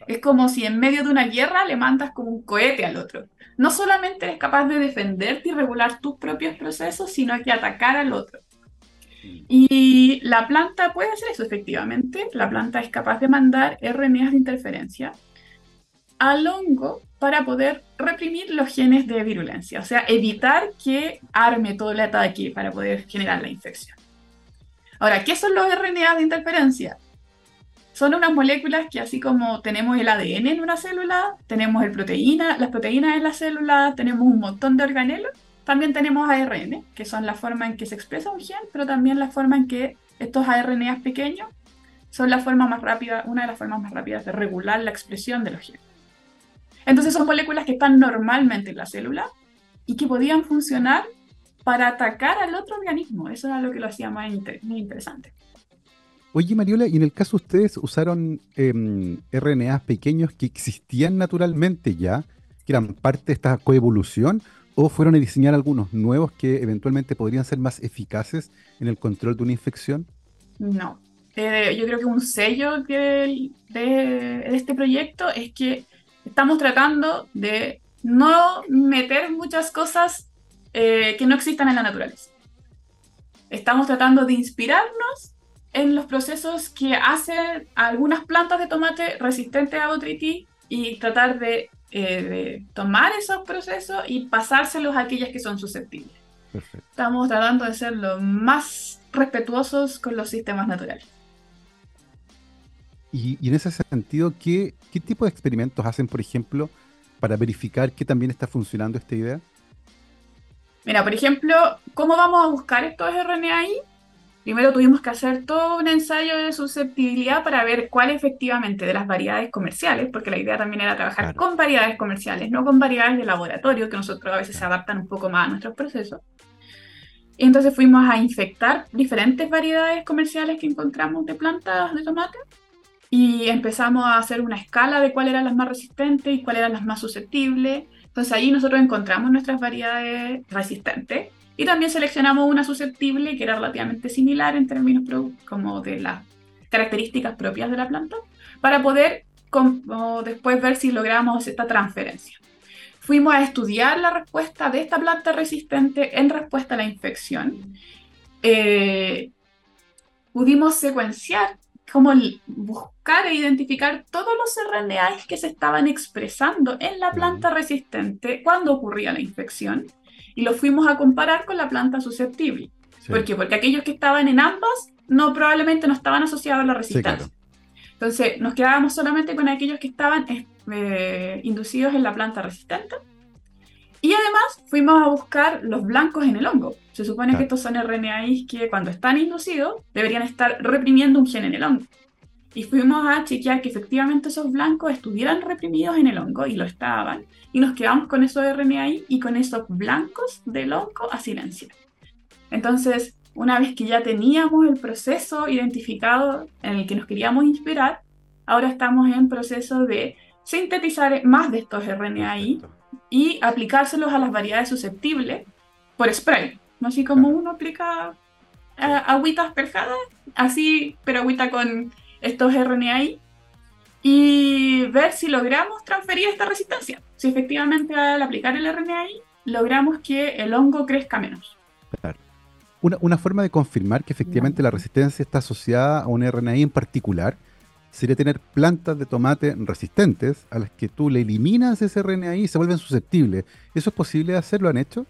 Es como si en medio de una guerra le mandas como un cohete al otro. No solamente eres capaz de defenderte y regular tus propios procesos, sino que atacar al otro. Y la planta puede hacer eso efectivamente. La planta es capaz de mandar RNAs de interferencia al hongo para poder reprimir los genes de virulencia, o sea, evitar que arme todo el ataque para poder generar la infección. Ahora, ¿qué son los RNA de interferencia? Son unas moléculas que así como tenemos el ADN en una célula, tenemos el proteína, las proteínas en la célula, tenemos un montón de organelos, también tenemos ARN, que son la forma en que se expresa un gen, pero también la forma en que estos ARNAs pequeños son la forma más rápida, una de las formas más rápidas de regular la expresión de los genes. Entonces son moléculas que están normalmente en la célula y que podían funcionar para atacar al otro organismo. Eso era lo que lo hacía más muy interesante. Oye, Mariola, ¿y en el caso ustedes usaron em, RNAs pequeños que existían naturalmente ya, que eran parte de esta coevolución, o fueron a diseñar algunos nuevos que eventualmente podrían ser más eficaces en el control de una infección? No. Eh, yo creo que un sello de, de este proyecto es que estamos tratando de no meter muchas cosas eh, que no existan en la naturaleza. Estamos tratando de inspirarnos en los procesos que hacen algunas plantas de tomate resistentes a botrytis y tratar de eh, de tomar esos procesos y pasárselos a aquellas que son susceptibles. Estamos tratando de ser lo más respetuosos con los sistemas naturales. Y, en ese sentido, ¿qué, ¿qué tipo de experimentos hacen, por ejemplo, para verificar que también está funcionando esta idea? Mira, por ejemplo, ¿cómo vamos a buscar estos RNAi? Primero tuvimos que hacer todo un ensayo de susceptibilidad para ver cuál efectivamente de las variedades comerciales, porque la idea también era trabajar con variedades comerciales, no con variedades de laboratorio, que nosotros a veces se adaptan un poco más a nuestros procesos. Y entonces fuimos a infectar diferentes variedades comerciales que encontramos de plantas de tomate y empezamos a hacer una escala de cuáles eran las más resistentes y cuáles eran las más susceptibles. Entonces ahí nosotros encontramos nuestras variedades resistentes y también seleccionamos una susceptible que era relativamente similar en términos como de las características propias de la planta para poder como después ver si logramos esta transferencia. Fuimos a estudiar la respuesta de esta planta resistente en respuesta a la infección. Eh, pudimos secuenciar como buscar e identificar todos los RNAs que se estaban expresando en la planta resistente cuando ocurría la infección y los fuimos a comparar con la planta susceptible. ¿Por qué? Porque aquellos que estaban en ambas no probablemente no estaban asociados a la resistencia. Entonces nos quedábamos solamente con aquellos que estaban eh, inducidos en la planta resistente. Y además fuimos a buscar los blancos en el hongo. Se supone que estos son RNAs que cuando están inducidos deberían estar reprimiendo un gen en el hongo. Y fuimos a chequear que efectivamente esos blancos estuvieran reprimidos en el hongo y lo estaban. Y nos quedamos con esos RNAi y con esos blancos del hongo a silenciar. Entonces, una vez que ya teníamos el proceso identificado en el que nos queríamos inspirar, ahora estamos en proceso de sintetizar más de estos RNAi y aplicárselos a las variedades susceptibles por spray. Así como uno aplica eh, agüitas perjadas, así, pero agüita con estos RNAi y ver si logramos transferir esta resistencia. Si efectivamente al aplicar el RNAi logramos que el hongo crezca menos. Una, una, forma de confirmar que efectivamente la resistencia está asociada a un RNAi en particular sería tener plantas de tomate resistentes a las que tú le eliminas ese RNAi y se vuelven susceptibles. ¿Eso es posible de hacer? ¿Lo han hecho?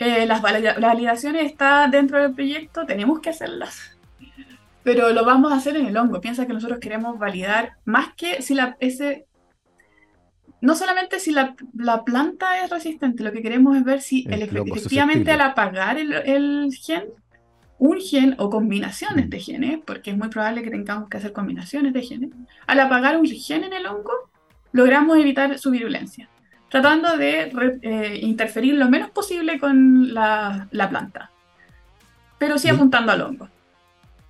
Eh, las validaciones están dentro del proyecto, tenemos que hacerlas. Pero lo vamos a hacer en el hongo. Piensa que nosotros queremos validar más que si la ese no solamente si la, planta es resistente, lo que queremos es ver si el, efectivamente al apagar el, gen, un gen o combinaciones mm. de genes, porque es muy probable que tengamos que hacer combinaciones de genes, al apagar un gen en el hongo, logramos evitar su virulencia tratando de eh, interferir lo menos posible con la, planta, pero sí apuntando al hongo.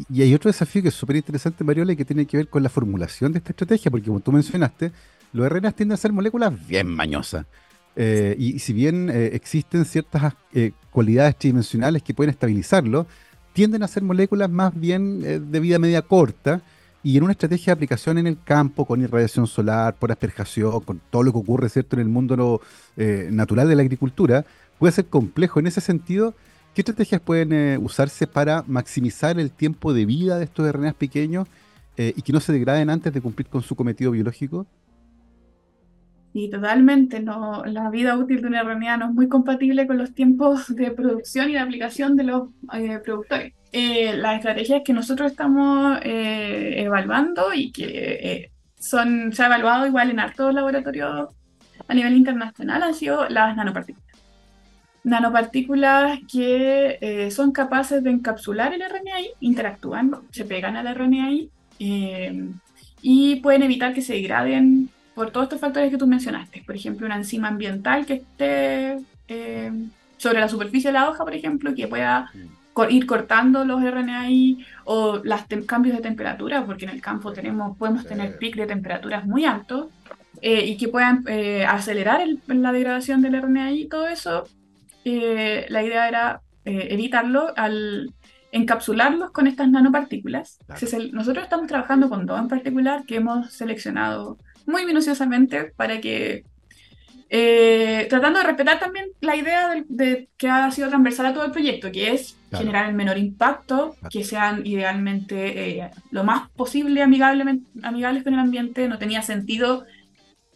Y hay otro desafío que es súper interesante, Mariola, y que tiene que ver con la formulación de esta estrategia, porque como tú mencionaste, los RNAs tienden a ser moléculas bien mañosas. Eh, y, si bien eh, existen ciertas cualidades tridimensionales que pueden estabilizarlo, tienden a ser moléculas más bien de vida media corta, y en una estrategia de aplicación en el campo, con irradiación solar, por asperjación, con todo lo que ocurre ¿cierto? en el mundo eh, natural de la agricultura, puede ser complejo. En ese sentido, ¿qué estrategias pueden eh, usarse para maximizar el tiempo de vida de estos RNAs pequeños eh, y que no se degraden antes de cumplir con su cometido biológico? Sí, totalmente. No, la vida útil de un RNA no es muy compatible con los tiempos de producción y de aplicación de los productores eh, las estrategias que nosotros estamos eh, evaluando y que eh, son, se ha evaluado igual en hartos laboratorios a nivel internacional han sido las nanopartículas. Nanopartículas que eh, son capaces de encapsular el RNAi, interactúan, se pegan al RNAi y pueden evitar que se degraden por todos estos factores que tú mencionaste. Por ejemplo, una enzima ambiental que esté sobre la superficie de la hoja, por ejemplo, que pueda mm. ir cortando los RNAi o los cambios de temperatura, porque en el campo tenemos, podemos tener pic de temperaturas muy altos eh, y que puedan eh, acelerar la degradación del RNAi, todo eso, eh, la idea era evitarlo al encapsularlos con estas nanopartículas. Nosotros estamos trabajando con dos en particular que hemos seleccionado muy minuciosamente para que eh, tratando de respetar también la idea de, que ha sido transversal a todo el proyecto, que es generar el menor impacto, que sean idealmente eh, lo más posible amigables con el ambiente. No tenía sentido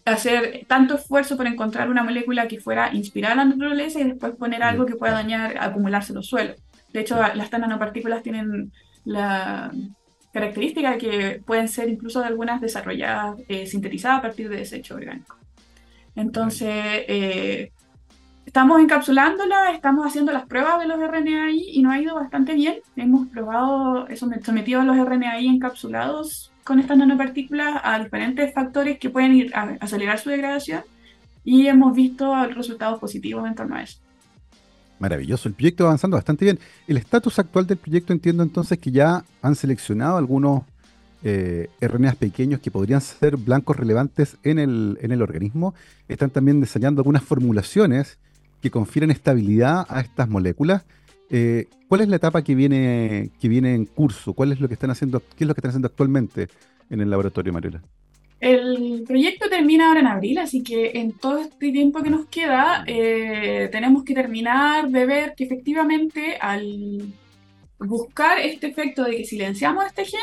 hacer tanto esfuerzo por encontrar una molécula que fuera inspirada a la naturaleza y después poner algo que pueda dañar, acumularse en los suelos. De hecho, las nanopartículas tienen la característica de que pueden ser incluso algunas desarrolladas, eh, sintetizadas a partir de desecho orgánico. Entonces, eh, estamos encapsulándola, estamos haciendo las pruebas de los RNAi y nos ha ido bastante bien. Hemos probado, sometido a los RNAi encapsulados con estas nanopartículas a diferentes factores que pueden ir a acelerar su degradación y hemos visto resultados positivos en torno a eso. Maravilloso, el proyecto avanzando bastante bien. El estatus actual del proyecto entiendo entonces que ya han seleccionado algunos eh, RNAs pequeños que podrían ser blancos relevantes en el, en el organismo. Están también diseñando algunas formulaciones que confieren estabilidad a estas moléculas. Eh, ¿Cuál es la etapa que viene, que viene en curso? ¿Cuál es lo que están haciendo, qué es lo que están haciendo actualmente en el laboratorio, Mariela? El proyecto termina ahora en abril, así que en todo este tiempo que nos queda eh, tenemos que terminar de ver que efectivamente al buscar este efecto de que silenciamos este gen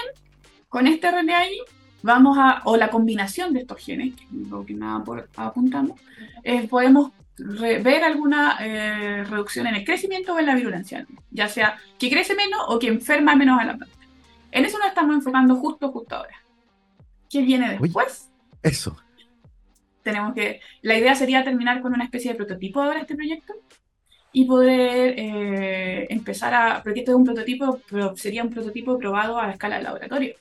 con este RNAi, vamos a, o la combinación de estos genes, que es lo apuntamos, podemos ver alguna eh, reducción en el crecimiento o en la virulencia, ya sea que crece menos o que enferma menos a la planta. En eso nos estamos enfocando justo, justo ahora. ¿Qué viene después? eso. Tenemos que, la idea sería terminar con una especie de prototipo de este proyecto y poder eh, empezar a, porque esto es un prototipo, pero sería un prototipo probado a escala de laboratorio.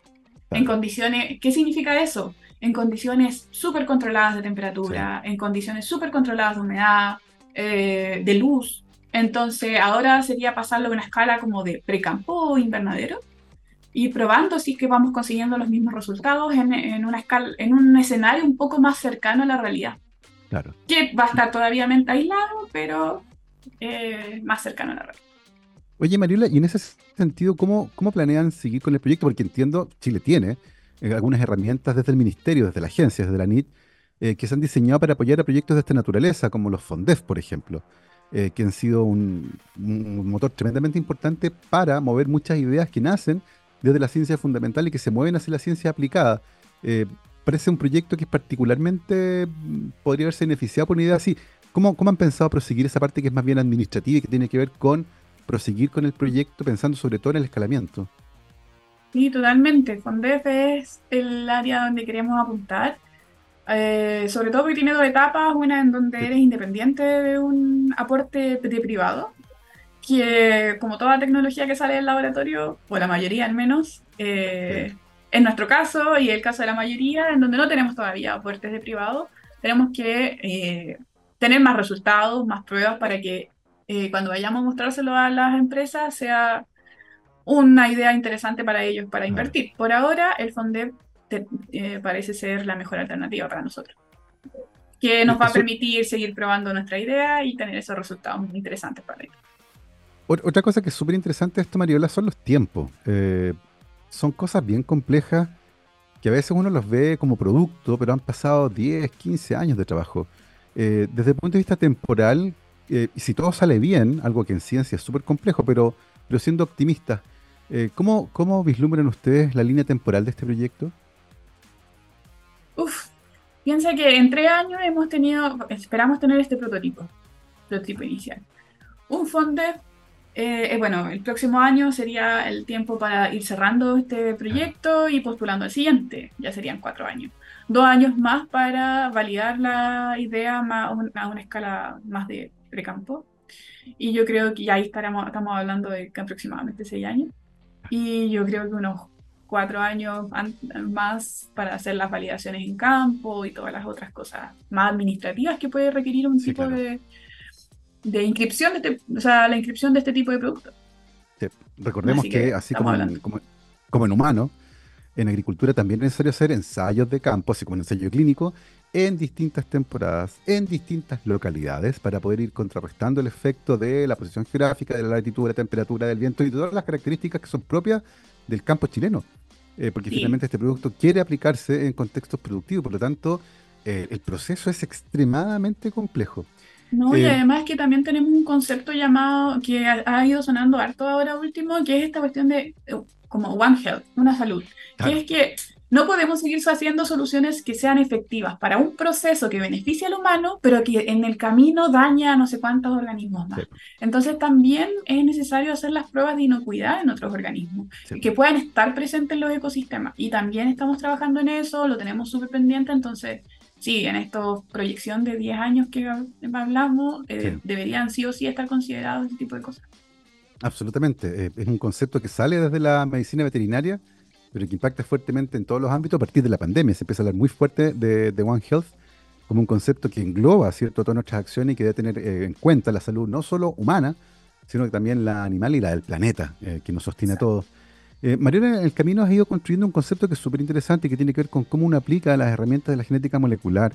En condiciones, ¿qué significa eso? En condiciones súper controladas de temperatura, en condiciones súper controladas de humedad, eh, de luz. Entonces, ahora sería pasarlo a una escala como de precampo o invernadero y probando si que vamos consiguiendo los mismos resultados en, en, una escala, en un escenario un poco más cercano a la realidad. Claro. Que va a estar todavía aislado, pero eh, más cercano a la realidad. Oye, Mariola, y en ese sentido, ¿cómo, ¿cómo planean seguir con el proyecto? Porque entiendo, Chile tiene eh, algunas herramientas desde el Ministerio, desde la agencia, desde la NIT, eh, que se han diseñado para apoyar a proyectos de esta naturaleza, como los FONDEF, por ejemplo, que han sido un, un motor tremendamente importante para mover muchas ideas que nacen desde la ciencia fundamental y que se mueven hacia la ciencia aplicada. Eh, parece un proyecto que es particularmente mm, podría haberse beneficiado por una idea así. ¿Cómo, ¿Cómo han pensado proseguir esa parte que es más bien administrativa y que tiene que ver con proseguir con el proyecto pensando sobre todo en el escalamiento? Sí, totalmente. FONDEF es el área donde queremos apuntar. Eh, sobre todo porque tiene dos etapas, una en donde eres independiente de un aporte de privado que como toda tecnología que sale del laboratorio, o la mayoría al menos, eh, en nuestro caso y el caso de la mayoría, en donde no tenemos todavía aportes de privado, tenemos que eh, tener más resultados, más pruebas para que eh, cuando vayamos a mostrárselo a las empresas sea una idea interesante para ellos para invertir. Por ahora, el FONDEP parece ser la mejor alternativa para nosotros que nos va a permitir seguir probando nuestra idea y tener esos resultados muy interesantes para ellos. Otra cosa que es súper interesante de esto, Mariola, son los tiempos. Eh, son cosas bien complejas que a veces uno los ve como producto, pero han pasado 10, 15 años de trabajo. Eh, desde el punto de vista temporal, eh, si todo sale bien, algo que en ciencia es súper complejo, pero, pero siendo optimistas, ¿cómo, ¿cómo vislumbran ustedes la línea temporal de este proyecto? Uf, piensa que en tres años hemos tenido, esperamos tener este prototipo, prototipo inicial. Un FONDEP eh, eh, bueno, el próximo año sería el tiempo para ir cerrando este proyecto y postulando al siguiente, ya serían cuatro años. Dos años más para validar la idea a una escala más de precampo. Y yo creo que ya ahí estaremos, estamos hablando de aproximadamente seis años. Y yo creo que unos cuatro años más para hacer las validaciones en campo y todas las otras cosas más administrativas que puede requerir un tipo de, de inscripción, de este, o sea, la inscripción de este tipo de productos. Recordemos que, así como en, como, en, humano, en agricultura también es necesario hacer ensayos de campo, así como un ensayo clínico, en distintas temporadas, en distintas localidades, para poder ir contrarrestando el efecto de la posición geográfica, de la latitud, de la temperatura, del viento y todas las características que son propias del campo chileno. Eh, porque finalmente este producto quiere aplicarse en contextos productivos, por lo tanto, eh, el proceso es extremadamente complejo. No, y además que también tenemos un concepto llamado, que ha, ido sonando harto ahora último, que es esta cuestión de eh, como One Health, una salud. Que es que no podemos seguir haciendo soluciones que sean efectivas para un proceso que beneficia al humano, pero que en el camino daña a no sé cuántos organismos más. Entonces también es necesario hacer las pruebas de inocuidad en otros organismos, que puedan estar presentes en los ecosistemas. Y también estamos trabajando en eso, lo tenemos súper pendiente, entonces sí, en esta proyección de 10 años que hablamos, eh, deberían sí o sí estar considerados ese tipo de cosas. Absolutamente, eh, es un concepto que sale desde la medicina veterinaria pero que impacta fuertemente en todos los ámbitos a partir de la pandemia. Se empieza a hablar muy fuerte de, One Health como un concepto que engloba ¿cierto? todas nuestras acciones y que debe tener eh, en cuenta la salud no solo humana, sino que también la animal y la del planeta, eh, que nos sostiene a todos. Eh, Mariana, en el camino has ido construyendo un concepto que es súper interesante y que tiene que ver con cómo uno aplica las herramientas de la genética molecular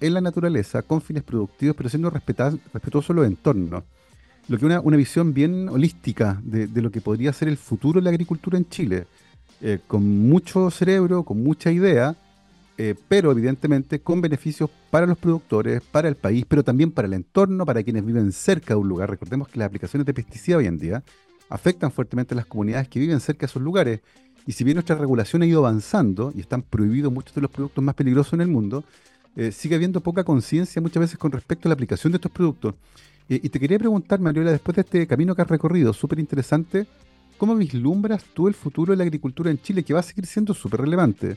en la naturaleza con fines productivos, pero siendo respetuoso de los entornos. Lo que una, una visión bien holística de, de, lo que podría ser el futuro de la agricultura en Chile. Eh, con mucho cerebro, con mucha idea, eh, pero evidentemente con beneficios para los productores, para el país, pero también para el entorno, para quienes viven cerca de un lugar. Recordemos que las aplicaciones de pesticidas hoy en día afectan fuertemente a las comunidades que viven cerca de esos lugares. Y si bien nuestra regulación ha ido avanzando y están prohibidos muchos de los productos más peligrosos en el mundo, eh, sigue habiendo poca conciencia muchas veces con respecto a la aplicación de estos productos. y te quería preguntar, Mariola, después de este camino que has recorrido, súper interesante, ¿Cómo vislumbras tú el futuro de la agricultura en Chile, que va a seguir siendo súper relevante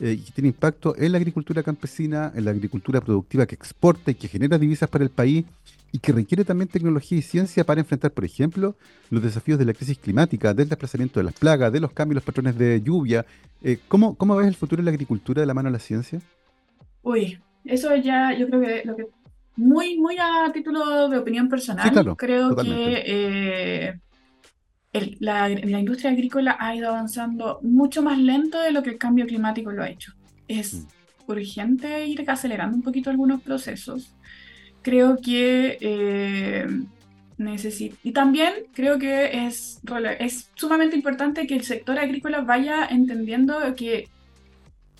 eh, y que tiene impacto en la agricultura campesina, en la agricultura productiva que exporta y que genera divisas para el país y que requiere también tecnología y ciencia para enfrentar, por ejemplo, los desafíos de la crisis climática, del desplazamiento de las plagas, de los cambios, los patrones de lluvia? Eh, ¿cómo, ¿Cómo ves el futuro de la agricultura de la mano de la ciencia? Uy, eso ya yo creo que lo que muy, muy a título de opinión personal, creo que eh, la, industria agrícola ha ido avanzando mucho más lento de lo que el cambio climático lo ha hecho. Es mm. urgente ir acelerando un poquito algunos procesos. Creo que eh, necesita... Y también creo que es, es sumamente importante que el sector agrícola vaya entendiendo que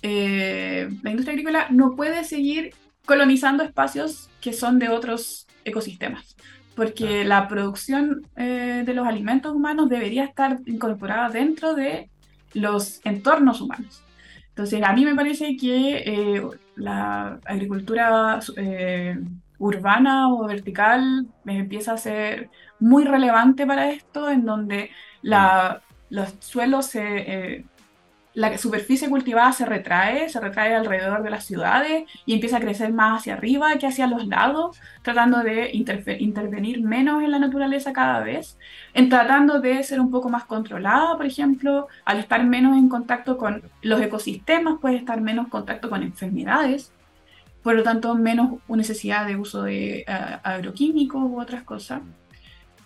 eh, la industria agrícola no puede seguir colonizando espacios que son de otros ecosistemas porque la producción eh, de los alimentos humanos debería estar incorporada dentro de los entornos humanos. Entonces, a mí me parece que eh, la agricultura eh, urbana o vertical empieza a ser muy relevante para esto, en donde la, los suelos se la superficie cultivada se retrae, se retrae alrededor de las ciudades y empieza a crecer más hacia arriba que hacia los lados, tratando de intervenir menos en la naturaleza cada vez, tratando de ser un poco más controlada, por ejemplo, al estar menos en contacto con los ecosistemas, puede estar menos en contacto con enfermedades, por lo tanto menos necesidad de uso de eh, agroquímicos u otras cosas.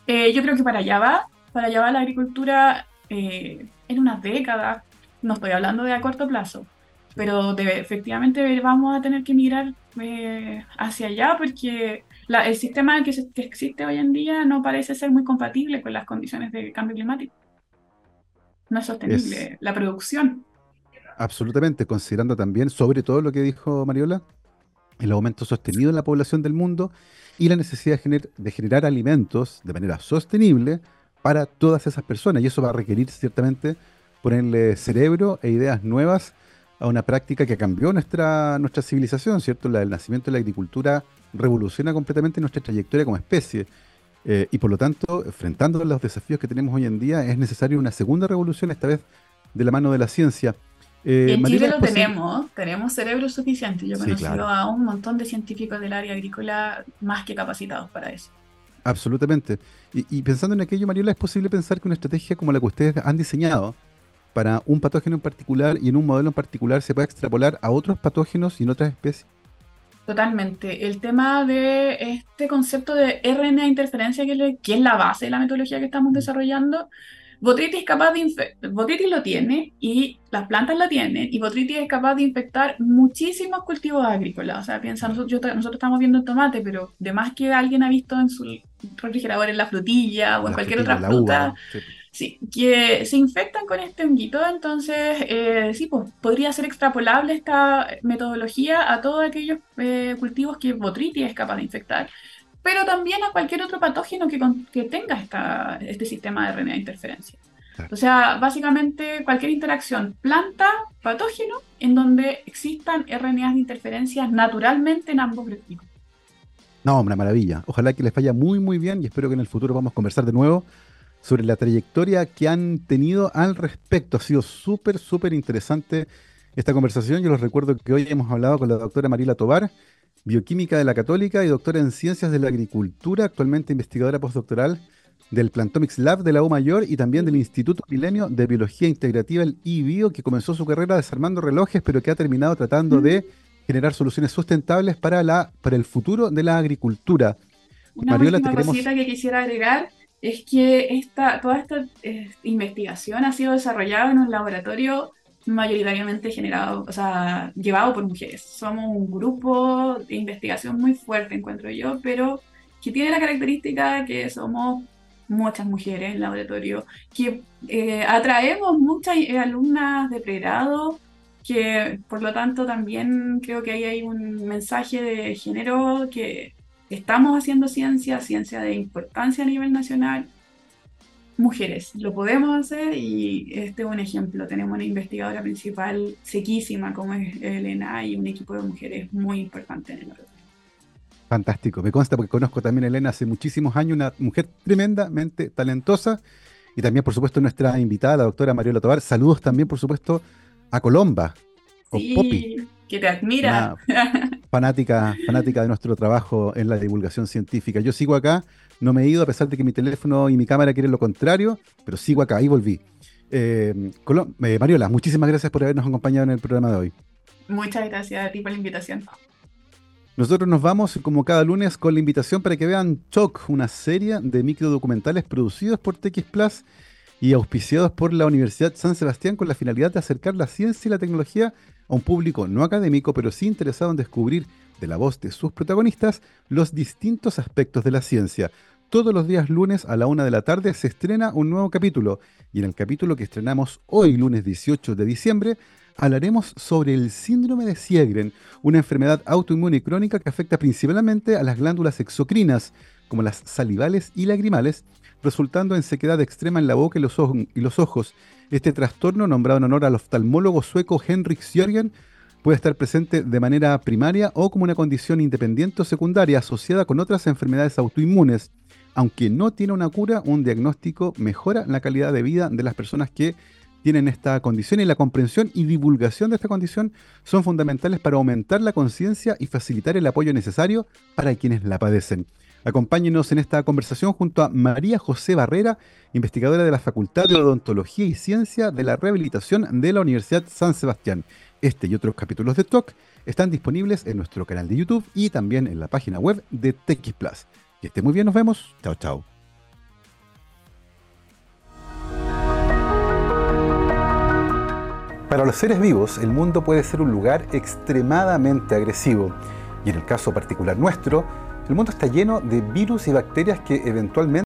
Eh, yo creo que para allá va, para allá va la agricultura eh, en unas décadas, no estoy hablando de a corto plazo, pero efectivamente vamos a tener que mirar eh, hacia allá porque el sistema que, existe hoy en día no parece ser muy compatible con las condiciones de cambio climático. No es sostenible la producción. Absolutamente, considerando también, sobre todo lo que dijo Mariola, el aumento sostenido en la población del mundo y la necesidad de generar alimentos de manera sostenible para todas esas personas. Y eso va a requerir ciertamente ponerle cerebro e ideas nuevas a una práctica que cambió nuestra, nuestra civilización, ¿cierto? La, el nacimiento de la agricultura revoluciona completamente nuestra trayectoria como especie. Eh, y por lo tanto, enfrentando los desafíos que tenemos hoy en día, es necesaria una segunda revolución, esta vez de la mano de la ciencia. Eh, en Chile lo tenemos, tenemos cerebro suficiente. Yo he conocido a un montón de científicos del área agrícola más que capacitados para eso. Absolutamente. Y, y pensando en aquello, Mariola, ¿es posible pensar que una estrategia como la que ustedes han diseñado, para un patógeno en particular y en un modelo en particular se puede extrapolar a otros patógenos y en otras especies? Totalmente. El tema de este concepto de RNA interferencia, que, es la base de la metodología que estamos mm. desarrollando, Botrytis, capaz de Botrytis lo tiene y las plantas la tienen y Botrytis es capaz de infectar muchísimos cultivos agrícolas. O sea, piensa, nosotros, nosotros estamos viendo el tomate, pero de más que alguien ha visto en su refrigerador en la frutilla o en cualquier otra fruta, Sí, que se infectan con este honguito, entonces eh, sí, pues, podría ser extrapolable esta metodología a todos aquellos eh, cultivos que Botrytis es capaz de infectar, pero también a cualquier otro patógeno que, que tenga esta, este sistema de RNA interferencia. O sea, básicamente cualquier interacción planta, patógeno en donde existan RNAs de interferencias naturalmente en ambos grupos. No, una maravilla. Ojalá que les vaya muy, muy bien y espero que en el futuro vamos a conversar de nuevo sobre la trayectoria que han tenido al respecto. Ha sido súper, súper interesante esta conversación. Yo les recuerdo que hoy hemos hablado con la doctora Marila Tobar, bioquímica de la Católica y doctora en Ciencias de la Agricultura, actualmente investigadora postdoctoral del Plantomics Lab de la U Mayor y también del Instituto Milenio de Biología Integrativa, el IBIO, que comenzó su carrera desarmando relojes, pero que ha terminado tratando de generar soluciones sustentables para, la, para el futuro de la agricultura. Una Mariola, última cosita que quisiera agregar es que esta, toda esta eh, investigación ha sido desarrollada en un laboratorio mayoritariamente generado, o sea, llevado por mujeres. Somos un grupo de investigación muy fuerte, encuentro yo, pero que tiene la característica que somos muchas mujeres en el laboratorio, que eh, atraemos muchas eh, alumnas de pregrado, que por lo tanto también creo que ahí hay un mensaje de género que estamos haciendo ciencia, ciencia de importancia a nivel nacional. Mujeres, lo podemos hacer y este es un ejemplo. Tenemos una investigadora principal sequísima como es Elena y un equipo de mujeres muy importante en el laboratorio. Fantástico, me consta porque conozco también a Elena hace muchísimos años, una mujer tremendamente talentosa y también, por supuesto, nuestra invitada, la doctora Mariola Tobar. Saludos también, por supuesto, a Colomba, o sí, que te admira. Fanática, fanática de nuestro trabajo en la divulgación científica. Yo sigo acá, no me he ido a pesar de que mi teléfono y mi cámara quieren lo contrario, pero sigo acá, ahí volví. Eh, eh, Mariola, muchísimas gracias por habernos acompañado en el programa de hoy. Muchas gracias a ti por la invitación. Nosotros nos vamos, como cada lunes, con la invitación para que vean Choc, una serie de microdocumentales producidos por TX Plus y auspiciados por la Universidad San Sebastián con la finalidad de acercar la ciencia y la tecnología a un público no académico, pero sí interesado en descubrir de la voz de sus protagonistas los distintos aspectos de la ciencia. Todos los días lunes a la una de la tarde se estrena un nuevo capítulo y en el capítulo que estrenamos hoy, lunes 18 de diciembre, hablaremos sobre el síndrome de Siegren, una enfermedad autoinmune crónica que afecta principalmente a las glándulas exocrinas, como las salivales y lagrimales, resultando en sequedad extrema en la boca y los, ojos. Este trastorno, nombrado en honor al oftalmólogo sueco Henrik Sjörgen, puede estar presente de manera primaria o como una condición independiente o secundaria asociada con otras enfermedades autoinmunes. Aunque no tiene una cura, un diagnóstico mejora la calidad de vida de las personas que tienen esta condición y la comprensión y divulgación de esta condición son fundamentales para aumentar la conciencia y facilitar el apoyo necesario para quienes la padecen. Acompáñenos en esta conversación junto a María José Barrera, investigadora de la Facultad de Odontología y Ciencia de la Rehabilitación de la Universidad San Sebastián. Este y otros capítulos de Talk están disponibles en nuestro canal de YouTube y también en la página web de TX Plus. Que esté muy bien, nos vemos. Chao, chao. Para los seres vivos, el mundo puede ser un lugar extremadamente agresivo. Y en el caso particular nuestro, el mundo está lleno de virus y bacterias que eventualmente